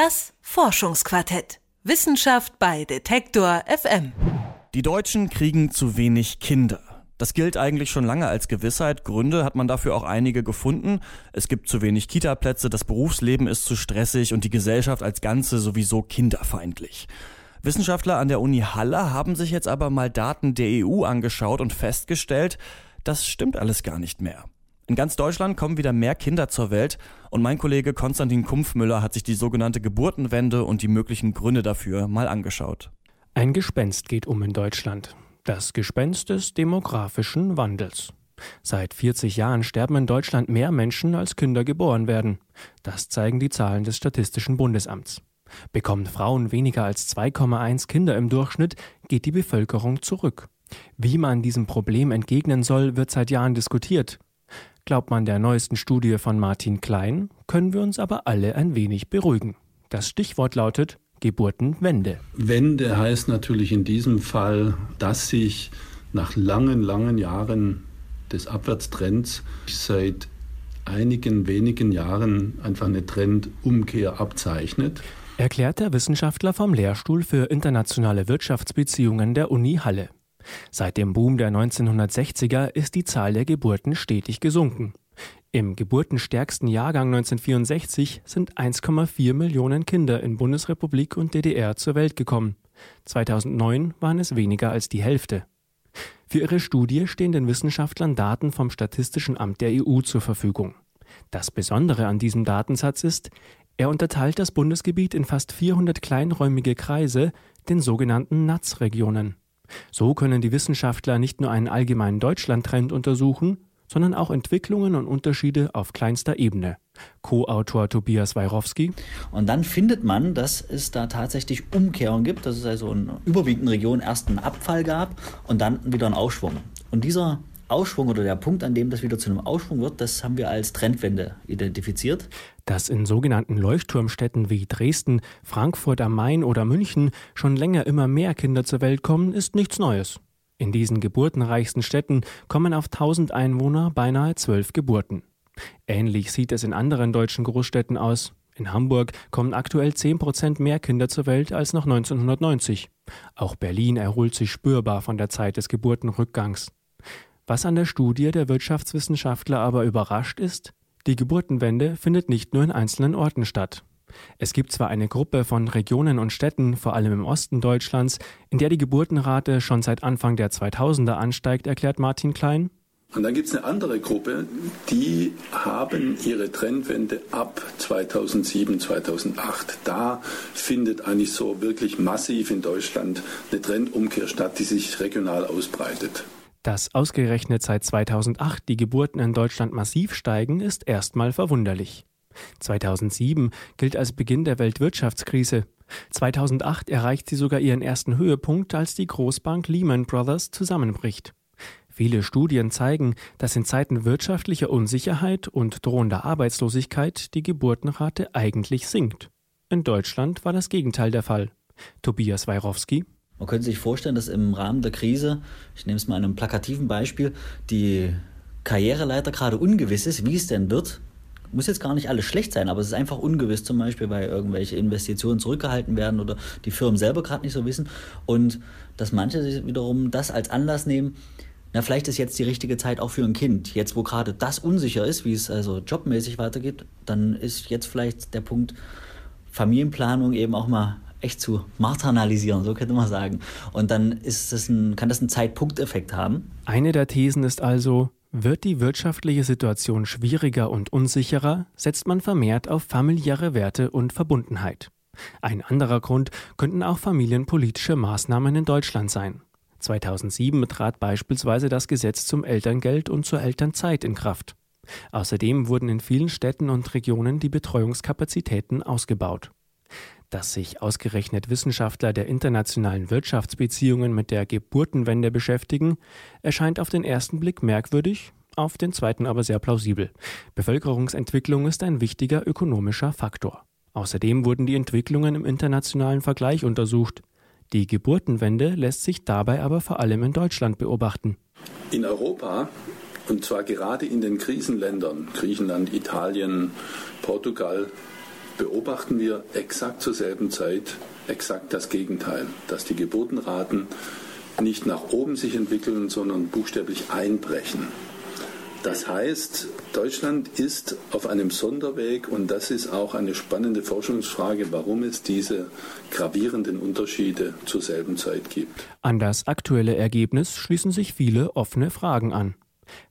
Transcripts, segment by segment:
Das Forschungsquartett. Wissenschaft bei Detektor FM. Die Deutschen kriegen zu wenig Kinder. Das gilt eigentlich schon lange als Gewissheit. Gründe hat man dafür auch einige gefunden. Es gibt zu wenig Kitaplätze, das Berufsleben ist zu stressig und die Gesellschaft als Ganze sowieso kinderfeindlich. Wissenschaftler an der Uni Halle haben sich jetzt aber mal Daten der EU angeschaut und festgestellt, das stimmt alles gar nicht mehr. In ganz Deutschland kommen wieder mehr Kinder zur Welt und mein Kollege Konstantin Kumpfmüller hat sich die sogenannte Geburtenwende und die möglichen Gründe dafür mal angeschaut. Ein Gespenst geht um in Deutschland. Das Gespenst des demografischen Wandels. Seit 40 Jahren sterben in Deutschland mehr Menschen, als Kinder geboren werden. Das zeigen die Zahlen des Statistischen Bundesamts. Bekommen Frauen weniger als 2,1 Kinder im Durchschnitt, geht die Bevölkerung zurück. Wie man diesem Problem entgegnen soll, wird seit Jahren diskutiert. Glaubt man der neuesten Studie von Martin Klein, können wir uns aber alle ein wenig beruhigen. Das Stichwort lautet Geburtenwende. Wende heißt natürlich in diesem Fall, dass sich nach langen, langen Jahren des Abwärtstrends seit einigen wenigen Jahren einfach eine Trendumkehr abzeichnet. Erklärt der Wissenschaftler vom Lehrstuhl für internationale Wirtschaftsbeziehungen der Uni Halle. Seit dem Boom der 1960er ist die Zahl der Geburten stetig gesunken. Im geburtenstärksten Jahrgang 1964 sind 1,4 Millionen Kinder in Bundesrepublik und DDR zur Welt gekommen. 2009 waren es weniger als die Hälfte. Für ihre Studie stehen den Wissenschaftlern Daten vom Statistischen Amt der EU zur Verfügung. Das Besondere an diesem Datensatz ist, er unterteilt das Bundesgebiet in fast 400 kleinräumige Kreise, den sogenannten NATS-Regionen. So können die Wissenschaftler nicht nur einen allgemeinen Deutschlandtrend untersuchen, sondern auch Entwicklungen und Unterschiede auf kleinster Ebene. Co-Autor Tobias Weirowski. Und dann findet man, dass es da tatsächlich Umkehrungen gibt, dass es also in überwiegenden Regionen erst einen Abfall gab und dann wieder einen Aufschwung. Und dieser Ausschwung oder der Punkt, an dem das wieder zu einem Ausschwung wird, das haben wir als Trendwende identifiziert. Dass in sogenannten Leuchtturmstädten wie Dresden, Frankfurt am Main oder München schon länger immer mehr Kinder zur Welt kommen, ist nichts Neues. In diesen geburtenreichsten Städten kommen auf 1000 Einwohner beinahe zwölf Geburten. Ähnlich sieht es in anderen deutschen Großstädten aus. In Hamburg kommen aktuell 10 Prozent mehr Kinder zur Welt als noch 1990. Auch Berlin erholt sich spürbar von der Zeit des Geburtenrückgangs. Was an der Studie der Wirtschaftswissenschaftler aber überrascht ist, die Geburtenwende findet nicht nur in einzelnen Orten statt. Es gibt zwar eine Gruppe von Regionen und Städten, vor allem im Osten Deutschlands, in der die Geburtenrate schon seit Anfang der 2000er ansteigt, erklärt Martin Klein. Und dann gibt es eine andere Gruppe, die haben ihre Trendwende ab 2007, 2008. Da findet eigentlich so wirklich massiv in Deutschland eine Trendumkehr statt, die sich regional ausbreitet. Dass ausgerechnet seit 2008 die Geburten in Deutschland massiv steigen, ist erstmal verwunderlich. 2007 gilt als Beginn der Weltwirtschaftskrise. 2008 erreicht sie sogar ihren ersten Höhepunkt, als die Großbank Lehman Brothers zusammenbricht. Viele Studien zeigen, dass in Zeiten wirtschaftlicher Unsicherheit und drohender Arbeitslosigkeit die Geburtenrate eigentlich sinkt. In Deutschland war das Gegenteil der Fall. Tobias Weirowski. Man könnte sich vorstellen, dass im Rahmen der Krise, ich nehme es mal an einem plakativen Beispiel, die Karriereleiter gerade ungewiss ist, wie es denn wird muss jetzt gar nicht alles schlecht sein, aber es ist einfach ungewiss, zum Beispiel, weil irgendwelche Investitionen zurückgehalten werden oder die Firmen selber gerade nicht so wissen. Und dass manche sich wiederum das als Anlass nehmen, na, vielleicht ist jetzt die richtige Zeit auch für ein Kind. Jetzt, wo gerade das unsicher ist, wie es also jobmäßig weitergeht, dann ist jetzt vielleicht der Punkt Familienplanung eben auch mal echt zu marginalisieren, so könnte man sagen. Und dann ist das ein, kann das einen Zeitpunkteffekt haben. Eine der Thesen ist also, wird die wirtschaftliche Situation schwieriger und unsicherer, setzt man vermehrt auf familiäre Werte und Verbundenheit. Ein anderer Grund könnten auch familienpolitische Maßnahmen in Deutschland sein. 2007 trat beispielsweise das Gesetz zum Elterngeld und zur Elternzeit in Kraft. Außerdem wurden in vielen Städten und Regionen die Betreuungskapazitäten ausgebaut. Dass sich ausgerechnet Wissenschaftler der internationalen Wirtschaftsbeziehungen mit der Geburtenwende beschäftigen, erscheint auf den ersten Blick merkwürdig, auf den zweiten aber sehr plausibel. Bevölkerungsentwicklung ist ein wichtiger ökonomischer Faktor. Außerdem wurden die Entwicklungen im internationalen Vergleich untersucht. Die Geburtenwende lässt sich dabei aber vor allem in Deutschland beobachten. In Europa, und zwar gerade in den Krisenländern, Griechenland, Italien, Portugal, beobachten wir exakt zur selben Zeit exakt das Gegenteil, dass die Geburtenraten nicht nach oben sich entwickeln, sondern buchstäblich einbrechen. Das heißt, Deutschland ist auf einem Sonderweg und das ist auch eine spannende Forschungsfrage, warum es diese gravierenden Unterschiede zur selben Zeit gibt. An das aktuelle Ergebnis schließen sich viele offene Fragen an.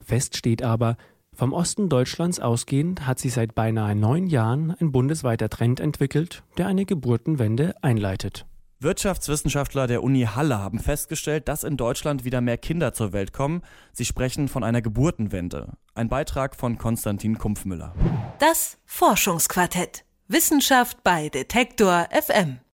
Fest steht aber, vom Osten Deutschlands ausgehend hat sich seit beinahe neun Jahren ein bundesweiter Trend entwickelt, der eine Geburtenwende einleitet. Wirtschaftswissenschaftler der Uni Halle haben festgestellt, dass in Deutschland wieder mehr Kinder zur Welt kommen. Sie sprechen von einer Geburtenwende. Ein Beitrag von Konstantin Kumpfmüller. Das Forschungsquartett. Wissenschaft bei Detektor FM.